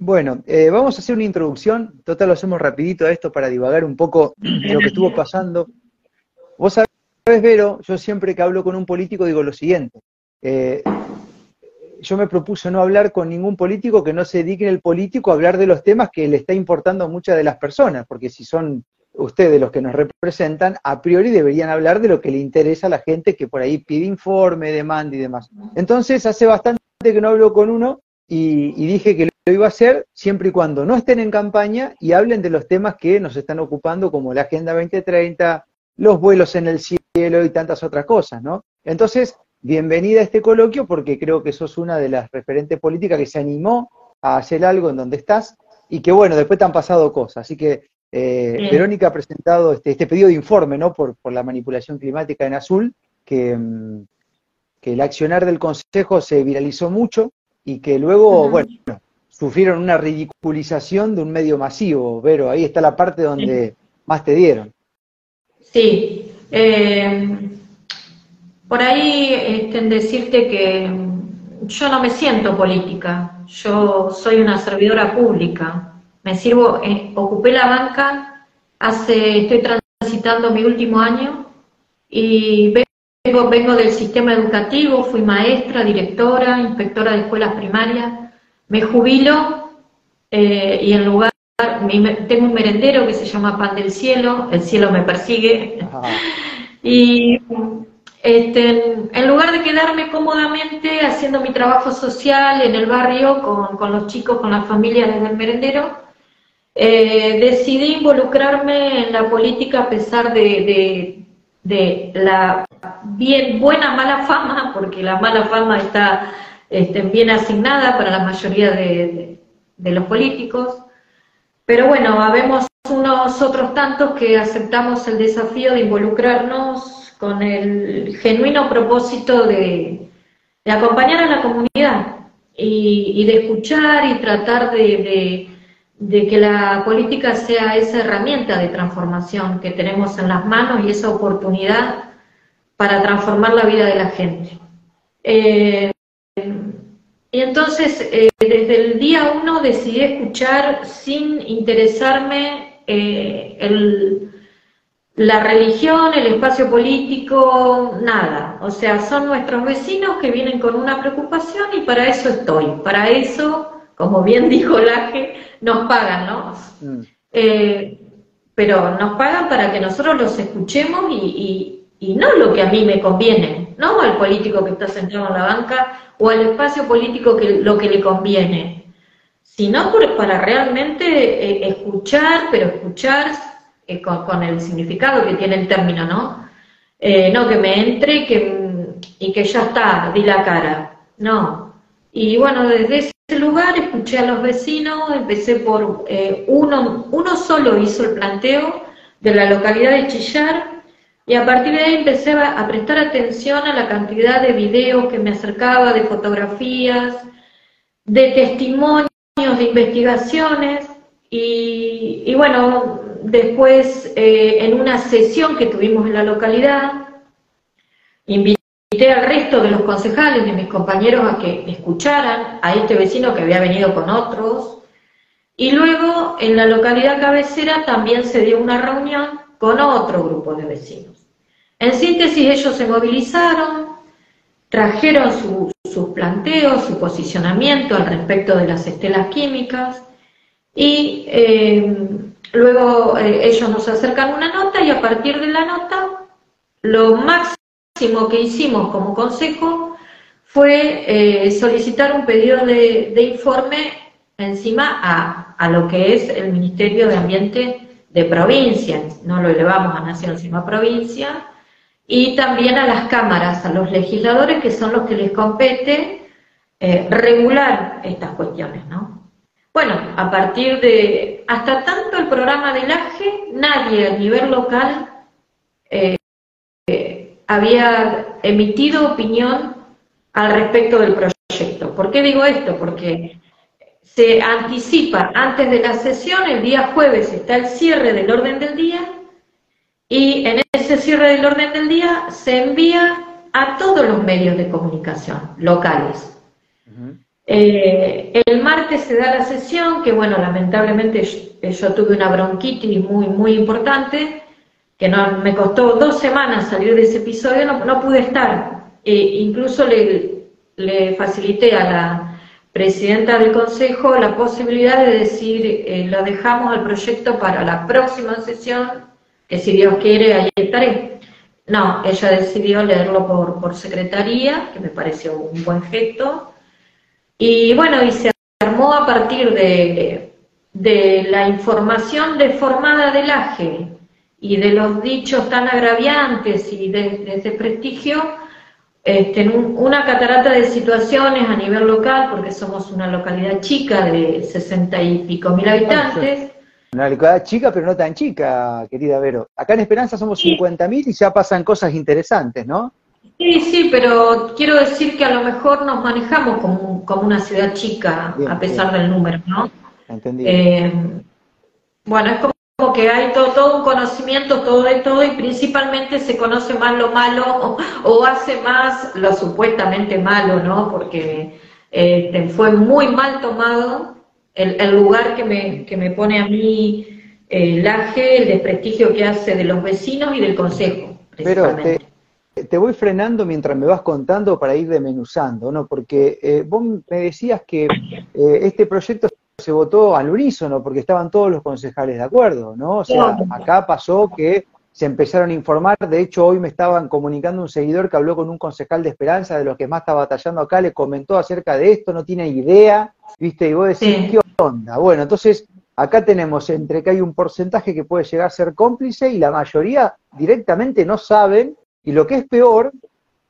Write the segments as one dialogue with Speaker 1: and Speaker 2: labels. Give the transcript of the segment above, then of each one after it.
Speaker 1: Bueno, eh, vamos a hacer una introducción, total lo hacemos rapidito a esto para divagar un poco de lo que estuvo pasando. Vos sabés, Vero, yo siempre que hablo con un político digo lo siguiente, eh, yo me propuse no hablar con ningún político que no se dedique el político a hablar de los temas que le está importando a muchas de las personas, porque si son ustedes los que nos representan, a priori deberían hablar de lo que le interesa a la gente que por ahí pide informe, demanda y demás. Entonces, hace bastante que no hablo con uno y, dije que lo iba a hacer siempre y cuando no estén en campaña y hablen de los temas que nos están ocupando, como la Agenda 2030, los vuelos en el cielo y tantas otras cosas, ¿no? Entonces, bienvenida a este coloquio porque creo que sos una de las referentes políticas que se animó a hacer algo en donde estás y que, bueno, después te han pasado cosas. Así que eh, Verónica ha presentado este, este, pedido de informe, ¿no? Por, por la manipulación climática en azul, que, mm, que el accionar del Consejo se viralizó mucho y que luego, bueno, sufrieron una ridiculización de un medio masivo, Vero, ahí está la parte donde más te dieron.
Speaker 2: Sí, eh, por ahí este, en decirte que yo no me siento política, yo soy una servidora pública, me sirvo, eh, ocupé la banca, hace, estoy transitando mi último año y Vengo, del sistema educativo, fui maestra, directora, inspectora de escuelas primarias. Me jubilo eh, y en lugar, tengo un merendero que se llama Pan del Cielo, el cielo me persigue. y este, en lugar de quedarme cómodamente haciendo mi trabajo social en el barrio con, los chicos, con las familias desde el merendero, eh, decidí involucrarme en la política a pesar de de la bien buena mala fama, porque la mala fama está este, bien asignada para la mayoría de, los políticos, pero bueno, habemos unos otros tantos que aceptamos el desafío de involucrarnos con el genuino propósito de, acompañar a la comunidad y, de escuchar y tratar de de que la política sea esa herramienta de transformación que tenemos en las manos y esa oportunidad para transformar la vida de la gente. Eh, y entonces, eh, desde el día uno decidí escuchar sin interesarme eh, la religión, el espacio político, nada. O sea, son nuestros vecinos que vienen con una preocupación y para eso estoy, para eso como bien dijo Laje, nos pagan, ¿no? Mm. Eh, pero nos pagan para que nosotros los escuchemos y, no lo que a mí me conviene, no al político que está sentado en la banca o al espacio político que lo que le conviene, sino para realmente eh, escuchar, pero escuchar eh, con, el significado que tiene el término, ¿no? no que me entre que, y que ya está, di la cara, no. Y bueno, desde ese lugar, escuché a los vecinos, empecé por eh, uno, uno solo hizo el planteo de la localidad de Chillar y a partir de ahí empecé a, prestar atención a la cantidad de videos que me acercaba, de fotografías, de testimonios, de investigaciones y, bueno, después eh, en una sesión que tuvimos en la localidad, invité Invité al resto de los concejales, de mis compañeros, a que escucharan a este vecino que había venido con otros. Y luego, en la localidad cabecera, también se dio una reunión con otro grupo de vecinos. En síntesis, ellos se movilizaron, trajeron sus planteos, su posicionamiento al respecto de las estelas químicas y eh, luego eh, ellos nos acercan una nota y a partir de la nota lo máximo que hicimos como consejo fue eh, solicitar un pedido de, informe encima a, lo que es el Ministerio de Ambiente de provincia, no lo elevamos a nación, sino a provincia, y también a las cámaras, a los legisladores, que son los que les compete eh, regular estas cuestiones, ¿no? Bueno, a partir de, hasta tanto el programa del AGE, nadie a nivel local eh, había emitido opinión al respecto del proyecto. ¿Por qué digo esto? Porque se anticipa antes de la sesión, el día jueves está el cierre del orden del día y en ese cierre del orden del día se envía a todos los medios de comunicación locales. Eh, el martes se da la sesión, que bueno, lamentablemente yo, tuve una bronquitis muy, muy importante, que no, me costó dos semanas salir de ese episodio, no, pude estar. E incluso le, le facilité a la presidenta del Consejo la posibilidad de decir, eh, lo dejamos al proyecto para la próxima sesión, que si Dios quiere, ahí estaré. No, ella decidió leerlo por, por secretaría, que me pareció un buen gesto, y bueno, y se armó a partir de, de la información deformada del AGE y de los dichos tan agraviantes y de, ese prestigio, este, una catarata de situaciones a nivel local, porque somos una localidad chica de sesenta y pico mil habitantes.
Speaker 1: Una localidad chica, pero no tan chica, querida Vero. Acá en Esperanza somos cincuenta mil y ya pasan cosas interesantes, ¿no?
Speaker 2: Sí, sí, pero quiero decir que a lo mejor nos manejamos como, como una ciudad chica, a pesar del número, ¿no? Entendido. Eh, bueno, es como que hay todo, un conocimiento, todo de todo, y principalmente se conoce más lo malo o, hace más lo supuestamente malo, ¿no? Porque este, fue muy mal tomado el, lugar que me, que me pone a mí el AGE, el desprestigio que hace de los vecinos y del consejo.
Speaker 1: Pero te voy frenando mientras me vas contando para ir desmenuzando, ¿no? Porque eh, vos me decías que eh, este proyecto se votó al unísono porque estaban todos los concejales de acuerdo, ¿no? O sea, acá pasó que se empezaron a informar, de hecho hoy me estaban comunicando un seguidor que habló con un concejal de Esperanza, de los que más está batallando acá, le comentó acerca de esto, no tiene idea, ¿viste? Y vos decís, ¿qué onda? Bueno, entonces acá tenemos entre que hay un porcentaje que puede llegar a ser cómplice y la mayoría directamente no saben y lo que es peor,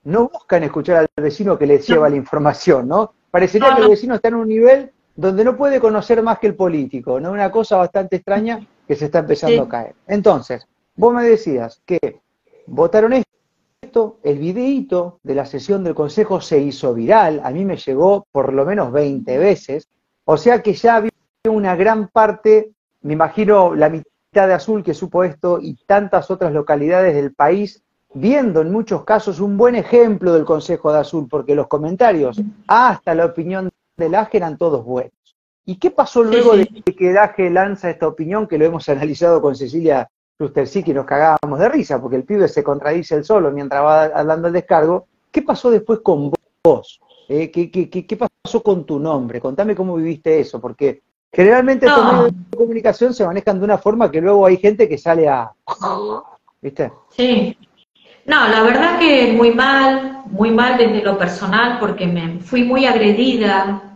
Speaker 1: no buscan escuchar al vecino que les lleva la información, ¿no? Parecería que el vecino está en un nivel donde no puede conocer más que el político, ¿no? Una cosa bastante extraña que se está empezando a caer. Entonces, vos me decías que votaron esto, el videíto de la sesión del Consejo se hizo viral, a mí me llegó por lo menos 20 veces, o sea que ya había una gran parte, me imagino la mitad de Azul que supo esto y tantas otras localidades del país viendo en muchos casos un buen ejemplo del Consejo de Azul, porque los comentarios hasta la opinión del AGE eran todos buenos. ¿Y qué pasó luego de que el AGE lanza esta opinión, que lo hemos analizado con Cecilia sí y nos cagábamos de risa, porque el pibe se contradice el solo mientras va hablando el descargo? ¿Qué pasó después con vos? Eh, ¿qué, qué, pasó con tu nombre? Contame cómo viviste eso, porque generalmente estos medios de comunicación se manejan de una forma que luego hay gente que sale a...
Speaker 2: ¿Viste? Sí, no, la verdad que muy mal, muy mal desde lo personal, porque me fui muy agredida,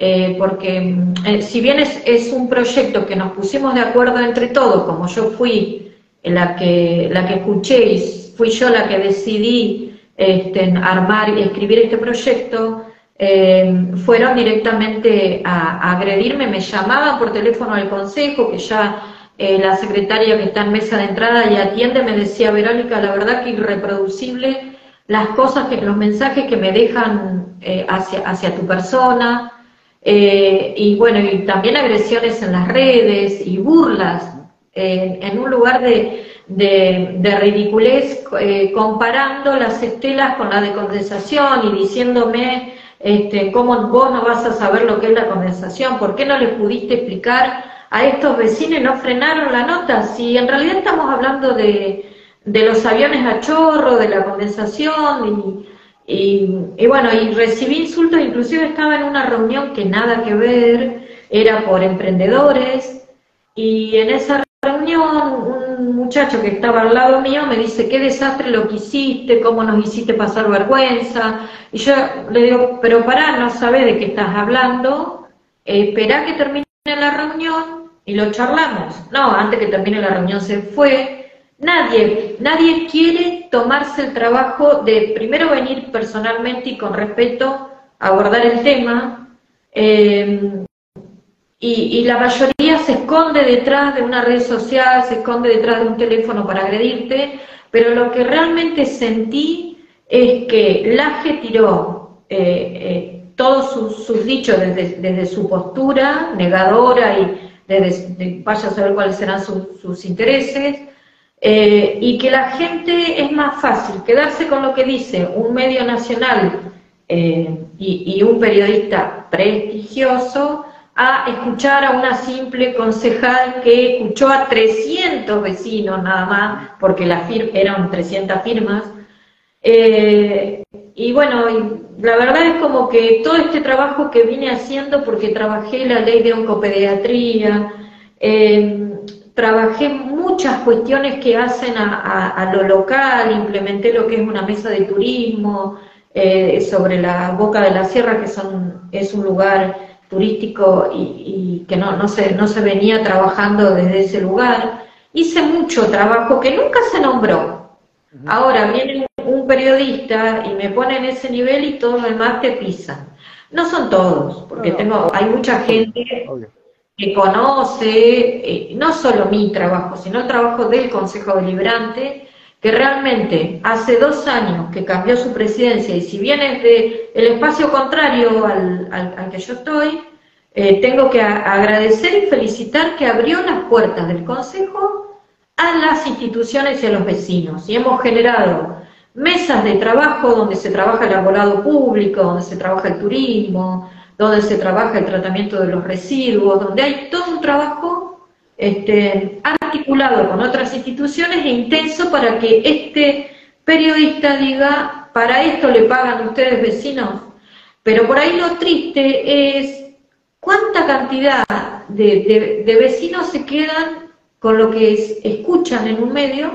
Speaker 2: eh, porque eh, si bien es, un proyecto que nos pusimos de acuerdo entre todos, como yo fui la que, la que escuché y fui yo la que decidí este, armar y escribir este proyecto, eh, fueron directamente a, a, agredirme, me llamaban por teléfono al consejo, que ya la secretaria que está en mesa de entrada y atiende me decía, Verónica, la verdad que irreproducible las cosas, que los mensajes que me dejan hacia, hacia tu persona, eh, y bueno, y también agresiones en las redes y burlas, en un lugar de, de, ridiculez, comparando las estelas con la de condensación y diciéndome este, cómo vos no vas a saber lo que es la condensación, ¿por qué no le pudiste explicar a estos vecinos no frenaron la nota, si en realidad estamos hablando de, de los aviones a chorro, de la condensación y, y, bueno, y recibí insultos, inclusive estaba en una reunión que nada que ver, era por emprendedores y en esa reunión un muchacho que estaba al lado mío me dice, qué desastre lo que hiciste, cómo nos hiciste pasar vergüenza. Y yo le digo, pero pará, no sabes de qué estás hablando, esperá que termine la reunión y lo charlamos. No, antes que termine la reunión se fue. Nadie, nadie quiere tomarse el trabajo de primero venir personalmente y con respeto a abordar el tema. Eh, y, la mayoría se esconde detrás de una red social, se esconde detrás de un teléfono para agredirte, pero lo que realmente sentí es que Laje tiró eh, eh todos sus, dichos desde, su postura negadora y desde, vaya a saber cuáles serán sus intereses, eh, y que la gente es más fácil quedarse con lo que dice un medio nacional eh, y, un periodista prestigioso a escuchar a una simple concejal que escuchó a 300 vecinos nada más, porque la eran 300 firmas. Eh, y bueno, la verdad es como que todo este trabajo que vine haciendo, porque trabajé la ley de oncopediatría, trabajé muchas cuestiones que hacen a, lo local, implementé lo que es una mesa de turismo eh, sobre la Boca de la Sierra, que son, es un lugar turístico y, que no, no, se, no se venía trabajando desde ese lugar. Hice mucho trabajo que nunca se nombró. Ahora viene un periodista y me pone en ese nivel y todos los demás te pisan. No son todos, porque tengo, hay mucha gente que conoce eh, no solo mi trabajo, sino el trabajo del Consejo Deliberante, que realmente hace dos años que cambió su presidencia y si bien es de el espacio contrario al, al, que yo estoy, eh, tengo que agradecer y felicitar que abrió las puertas del Consejo a las instituciones y a los vecinos. Y hemos generado mesas de trabajo donde se trabaja el abogado público, donde se trabaja el turismo, donde se trabaja el tratamiento de los residuos, donde hay todo un trabajo este, articulado con otras instituciones e intenso para que este periodista diga, para esto le pagan ustedes vecinos. Pero por ahí lo triste es cuánta cantidad de, vecinos se quedan con lo que escuchan en un medio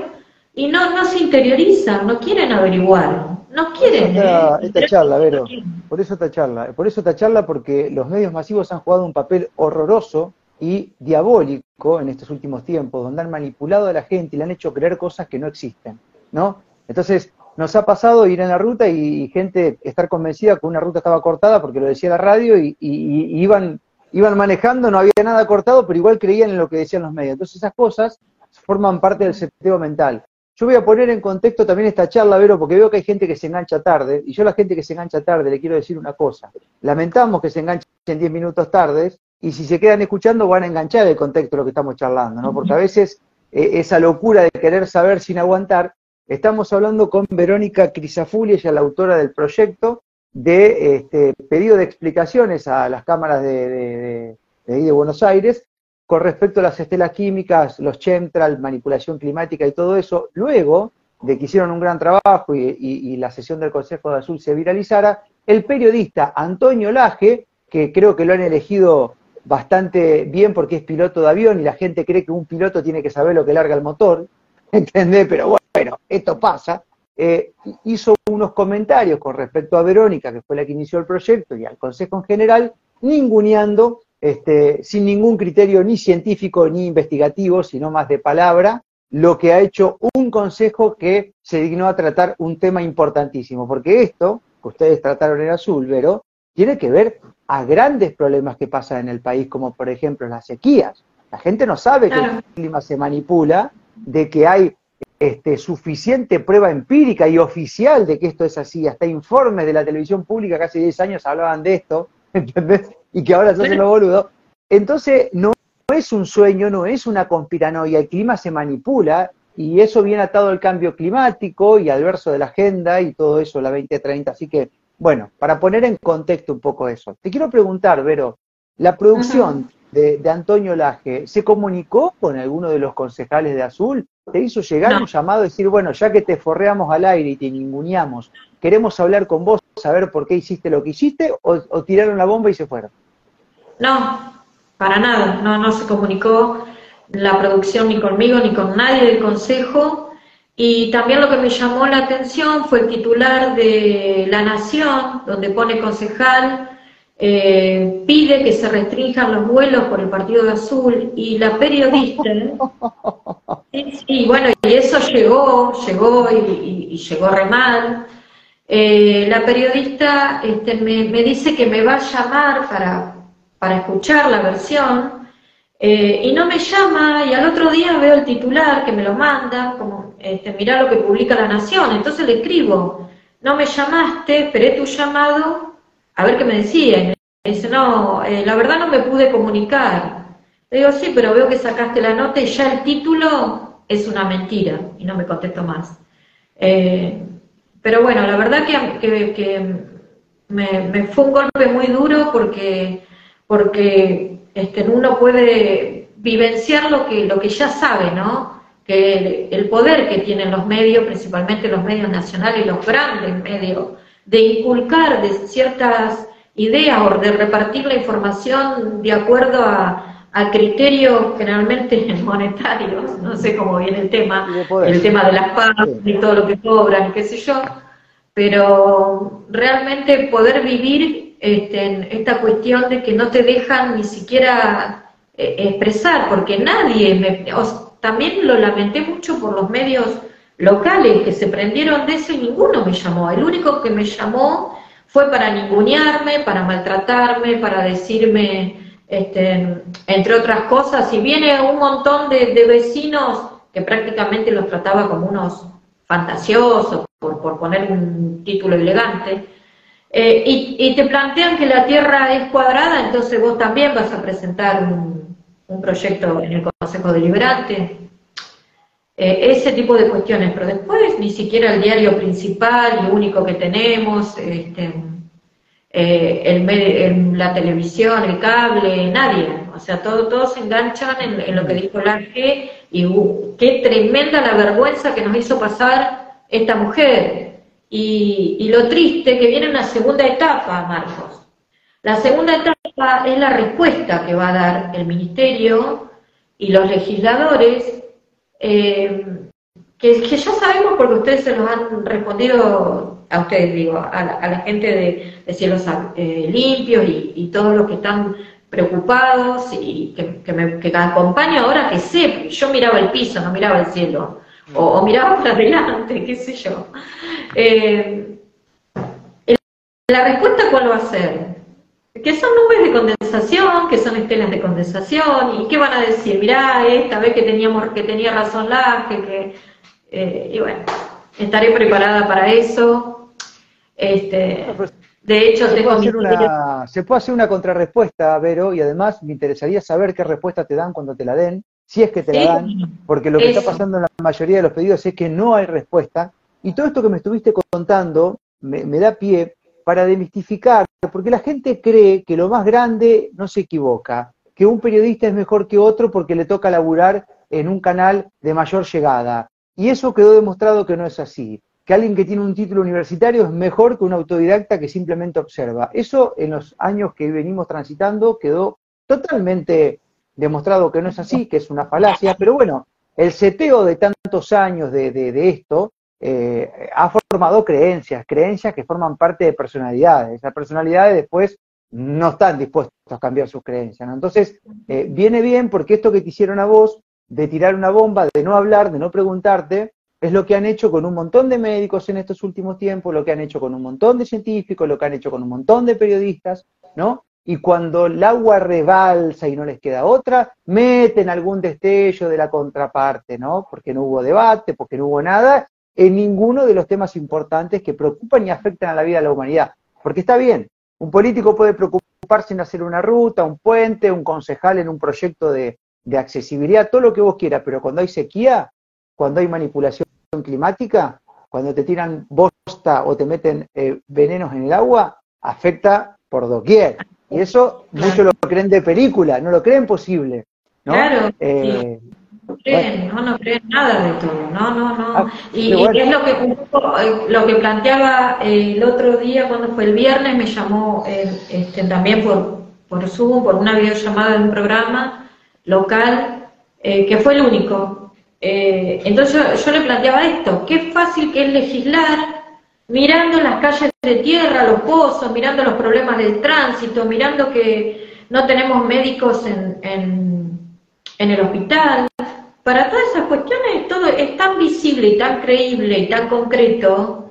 Speaker 2: y no, no se interiorizan, no quieren averiguar. No quieren.
Speaker 1: ¿eh? Esta, charla, Vero. Por eso esta charla. Por eso esta charla, porque los medios masivos han jugado un papel horroroso y diabólico en estos últimos tiempos, donde han manipulado a la gente y le han hecho creer cosas que no existen, ¿no? Entonces, nos ha pasado ir en la ruta y, gente estar convencida que una ruta estaba cortada porque lo decía la radio y, iban, iban manejando, no había nada cortado, pero igual creían en lo que decían los medios. Entonces, esas cosas forman parte del seteo mental. Yo voy a poner en contexto también esta charla, Vero, porque veo que hay gente que se engancha tarde, y yo a la gente que se engancha tarde le quiero decir una cosa. Lamentamos que se enganchen 10 minutos tardes, y si se quedan escuchando van a enganchar el contexto de lo que estamos charlando, ¿no? Porque a veces eh, esa locura de querer saber sin aguantar, estamos hablando con Verónica Crisafulli, ella es la autora del proyecto de este, pedido de explicaciones a las cámaras de, de, de Buenos Aires con respecto a las estelas químicas, los chemtrails, manipulación climática y todo eso, luego de que hicieron un gran trabajo y, la sesión del Consejo de Azul se viralizara, el periodista Antonio Laje, que creo que lo han elegido bastante bien porque es piloto de avión y la gente cree que un piloto tiene que saber lo que larga el motor, ¿entendés? Pero bueno, esto pasa. Eh, hizo unos comentarios con respecto a Verónica, que fue la que inició el proyecto, y al Consejo en general, ninguneando este, sin ningún criterio ni científico ni investigativo, sino más de palabra, lo que ha hecho un consejo que se dignó a tratar un tema importantísimo, porque esto que ustedes trataron en azul, Vero, tiene que ver a grandes problemas que pasan en el país, como por ejemplo las sequías. La gente no sabe que el clima se manipula, de que hay este, suficiente prueba empírica y oficial de que esto es así. Hasta informes de la televisión pública, casi 10 años hablaban de esto, ¿entendés? Y que ahora se hace lo boludo. Entonces, no, es un sueño, no es una conspiranoia, el clima se manipula y eso viene atado al cambio climático y al verso de la agenda y todo eso, la 2030. Así que, bueno, para poner en contexto un poco eso, te quiero preguntar, Vero, la producción de, Antonio Laje, ¿se comunicó con alguno de los concejales de Azul? ¿Te hizo llegar un llamado a decir, bueno, ya que te forreamos al aire y te ninguneamos, queremos hablar con vos, saber por qué hiciste lo que hiciste, o tiraron la bomba y se fueron?
Speaker 2: No, para nada, no, no se comunicó la producción ni conmigo ni con nadie del consejo. Y también lo que me llamó la atención fue el titular de La Nación, donde pone concejal, eh, pide que se restrinjan los vuelos por el Partido de Azul y la periodista, y, bueno, y eso llegó, llegó y, llegó re mal. Eh, la periodista este, me, me, dice que me va a llamar para, para escuchar la versión, eh, y no me llama, y al otro día veo el titular que me lo manda, como, este, mirá lo que publica La Nación, entonces le escribo, no me llamaste, esperé tu llamado, a ver qué me decía, y me dice, no, eh, la verdad no me pude comunicar. Le digo, sí, pero veo que sacaste la nota y ya el título es una mentira, y no me contesto más. Eh, pero bueno, la verdad que, que me, fue un golpe muy duro porque, porque este, uno puede vivenciar lo que, lo que ya sabe, ¿no? Que el, poder que tienen los medios, principalmente los medios nacionales, los grandes medios, de inculcar de ciertas ideas o de repartir la información de acuerdo a, criterios generalmente monetarios, no sé cómo viene el tema, el tema de las pagas y todo lo que cobran, qué sé yo, pero realmente poder vivir este, esta cuestión de que no te dejan ni siquiera eh, expresar, porque nadie, me, también lo lamenté mucho por los medios locales que se prendieron de eso y ninguno me llamó, el único que me llamó fue para ningunearme, para maltratarme, para decirme, este, entre otras cosas, y viene un montón de, de vecinos que prácticamente los trataba como unos fantasiosos, por, poner un título elegante, eh, y, te plantean que la Tierra es cuadrada, entonces vos también vas a presentar un, proyecto en el Consejo Deliberante. Eh, ese tipo de cuestiones, pero después ni siquiera el diario principal y único que tenemos, este, eh, el, la televisión, el cable, nadie. O sea, todo, todos se enganchan en, lo que dijo la G y uh, qué tremenda la vergüenza que nos hizo pasar esta mujer. Y, lo triste que viene una segunda etapa, Marcos. La segunda etapa es la respuesta que va a dar el Ministerio y los legisladores, eh, que, ya sabemos porque ustedes se los han respondido a ustedes, digo, a la, gente de, Cielos eh, Limpios y, todos los que están preocupados y que, me que ahora que sé, yo miraba el piso, no miraba el cielo o, miraba para adelante, qué sé yo. Eh, la respuesta cuál va a ser? Que son nubes de condensación, que son estelas de condensación, y qué van a decir, mirá, esta vez que teníamos, que tenía razón la que, eh, y bueno, estaré preparada para eso. Este, de hecho,
Speaker 1: se puede, hacer una, se puede hacer una contrarrespuesta, Vero, y además me interesaría saber qué respuesta te dan cuando te la den, si es que te la dan, porque lo que está pasando en la mayoría de los pedidos es que no hay respuesta. Y todo esto que me estuviste contando me, da pie para demistificar, porque la gente cree que lo más grande no se equivoca, que un periodista es mejor que otro porque le toca laburar en un canal de mayor llegada. Y eso quedó demostrado que no es así, que alguien que tiene un título universitario es mejor que un autodidacta que simplemente observa. Eso en los años que venimos transitando quedó totalmente demostrado que no es así, que es una falacia, pero bueno, el seteo de tantos años de, esto eh, ha formado creencias, creencias que forman parte de personalidades. Las personalidades después no están dispuestas a cambiar sus creencias. Entonces, eh, viene bien porque esto que te hicieron a vos, de tirar una bomba, de no hablar, de no preguntarte, es lo que han hecho con un montón de médicos en estos últimos tiempos, lo que han hecho con un montón de científicos, lo que han hecho con un montón de periodistas, ¿no? Y cuando el agua rebalsa y no les queda otra, meten algún destello de la contraparte, ¿no? Porque no hubo debate, porque no hubo nada, en ninguno de los temas importantes que preocupan y afectan a la vida de la humanidad. Porque está bien, un político puede preocuparse en hacer una ruta, un puente, un concejal en un proyecto de, accesibilidad, todo lo que vos quieras, pero cuando hay sequía, cuando hay manipulación climática, cuando te tiran bosta o te meten eh, venenos en el agua, afecta por doquier. Y eso muchos lo creen de película, no lo creen posible.
Speaker 2: Claro. Eh, no creen, no, no creen nada de todo, no, no, no. Ah, y, es lo que, eh, lo que planteaba eh, el otro día, cuando fue el viernes, me llamó este, también por, por Zoom, por una videollamada de un programa local, que fue el único. entonces yo, yo, le planteaba esto, qué fácil que es legislar mirando las calles de tierra, los pozos, mirando los problemas del tránsito, mirando que no tenemos médicos en, en, el hospital. Para todas esas cuestiones todo es tan visible y tan creíble y tan concreto,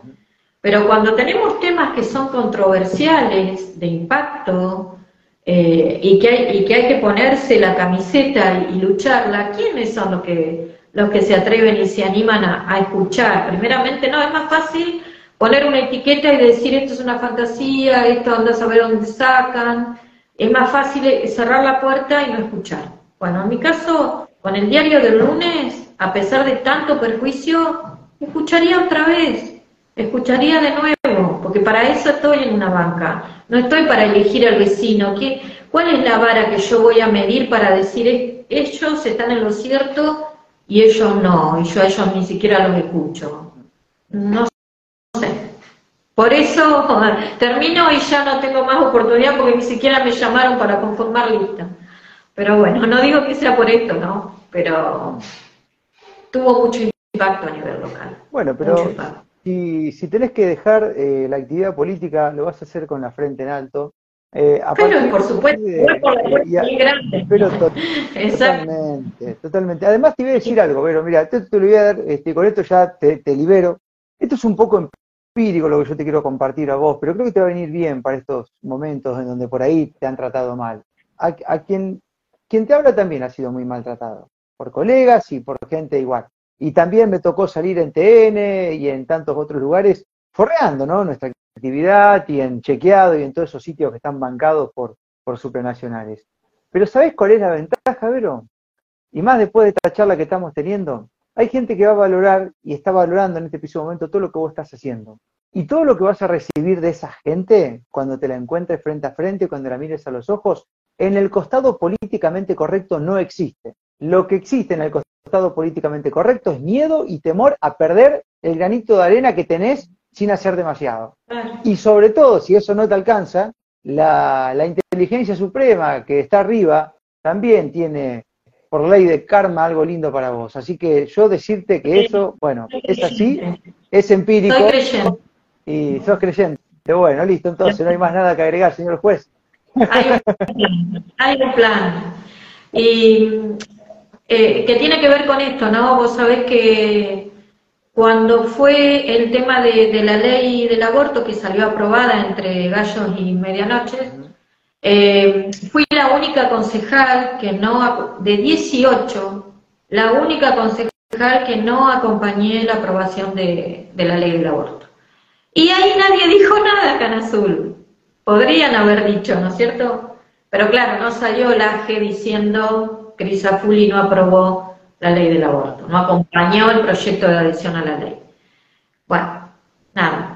Speaker 2: pero cuando tenemos temas que son controversiales, de impacto, eh, y, que hay, y que hay que ponerse la camiseta y, lucharla, ¿quiénes son los que, los que se atreven y se animan a, a escuchar? Primeramente, no, es más fácil poner una etiqueta y decir esto es una fantasía, esto anda a saber dónde sacan. Es más fácil cerrar la puerta y no escuchar. Bueno, en mi caso, con el diario del lunes, a pesar de tanto perjuicio, escucharía otra vez, escucharía de nuevo, porque para eso estoy en una banca, no estoy para elegir al vecino. ¿Qué, ¿Cuál es la vara que yo voy a medir para decir ellos están en lo cierto y ellos no, y yo a ellos ni siquiera los escucho? No sé. Por eso termino y ya no tengo más oportunidad porque ni siquiera me llamaron para conformar lista. Pero bueno, no digo que sea por esto, ¿no? Pero tuvo mucho impacto a nivel local.
Speaker 1: Bueno, pero si, si tenés que dejar eh, la actividad política, lo vas a hacer con la frente en alto.
Speaker 2: Eh, pero por supuesto, por la grande.
Speaker 1: Pero totalmente, totalmente. Además te voy a decir algo, pero mira, te, te, lo voy a dar, este, con esto ya te, te libero. Esto es un poco empírico lo que yo te quiero compartir a vos, pero creo que te va a venir bien para estos momentos en donde por ahí te han tratado mal. A, quien, quien te habla también ha sido muy maltratado, por colegas y por gente igual. Y también me tocó salir en TN y en tantos otros lugares forreando, ¿no? Nuestra actividad y en chequeado y en todos esos sitios que están bancados por, por supranacionales. Pero ¿sabés cuál es la ventaja, Vero? Y más después de esta charla que estamos teniendo, hay gente que va a valorar y está valorando en este preciso momento todo lo que vos estás haciendo. Y todo lo que vas a recibir de esa gente cuando te la encuentres frente a frente, cuando la mires a los ojos, en el costado políticamente correcto no existe. Lo que existe en el costado políticamente correcto es miedo y temor a perder el granito de arena que tenés sin hacer demasiado. Y sobre todo, si eso no te alcanza, la, inteligencia suprema que está arriba también tiene, por ley de karma, algo lindo para vos. Así que yo decirte que eso, bueno, es así, es empírico.
Speaker 2: Soy creyente.
Speaker 1: Y sos creyente. Bueno, listo, entonces no hay más nada que agregar, señor juez.
Speaker 2: Hay un, hay un plan. Y eh, que tiene que ver con esto, ¿no? Vos sabés que cuando fue el tema de, la ley del aborto que salió aprobada entre gallos y medianoche, eh, fui la única concejal que no, de 18, la única concejal que no acompañé la aprobación de, la ley del aborto. Y ahí nadie dijo nada, Azul. Podrían haber dicho, ¿no es cierto? Pero claro, no salió la G diciendo Crisafulli no aprobó la ley del aborto, no acompañó el proyecto de adhesión a la ley. Bueno, nada.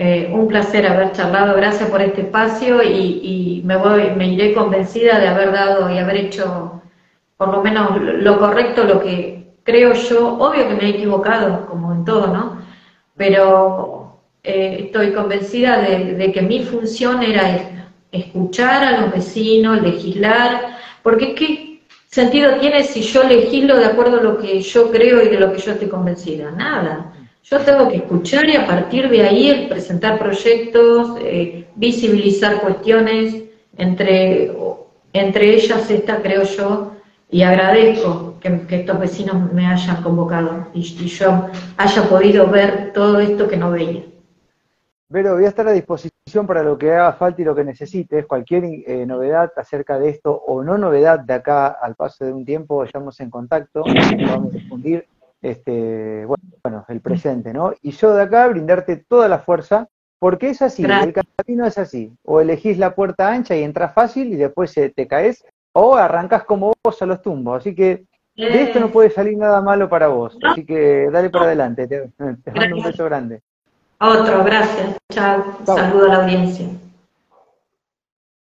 Speaker 2: Eh, un placer haber charlado, gracias por este espacio y, me voy, me iré convencida de haber dado y haber hecho por lo menos lo correcto, lo que creo yo, obvio que me he equivocado, como en todo, ¿no? Pero eh, estoy convencida de, que mi función era esta, escuchar a los vecinos, legislar, porque ¿qué, sentido tiene si yo legislo de acuerdo a lo que yo creo y de lo que yo estoy convencida? Nada. Yo tengo que escuchar y a partir de ahí presentar proyectos, eh, visibilizar cuestiones, entre, entre ellas esta creo yo, y agradezco que, estos vecinos me hayan convocado y yo haya podido ver todo esto que no veía.
Speaker 1: Vero, voy a estar a disposición para lo que haga falta y lo que necesites. Cualquier eh, novedad acerca de esto o no novedad de acá al paso de un tiempo, estamos en contacto, vamos a difundir este, bueno, el presente, ¿no? Y yo de acá brindarte toda la fuerza, porque es así, el camino es así. O elegís la puerta ancha y entras fácil y después te caes, o arrancas como vos a los tumbos. Así que de esto no puede salir nada malo para vos. Así que dale para adelante. te mando un beso grande.
Speaker 2: Otro, gracias. Chao. Saludo a la audiencia.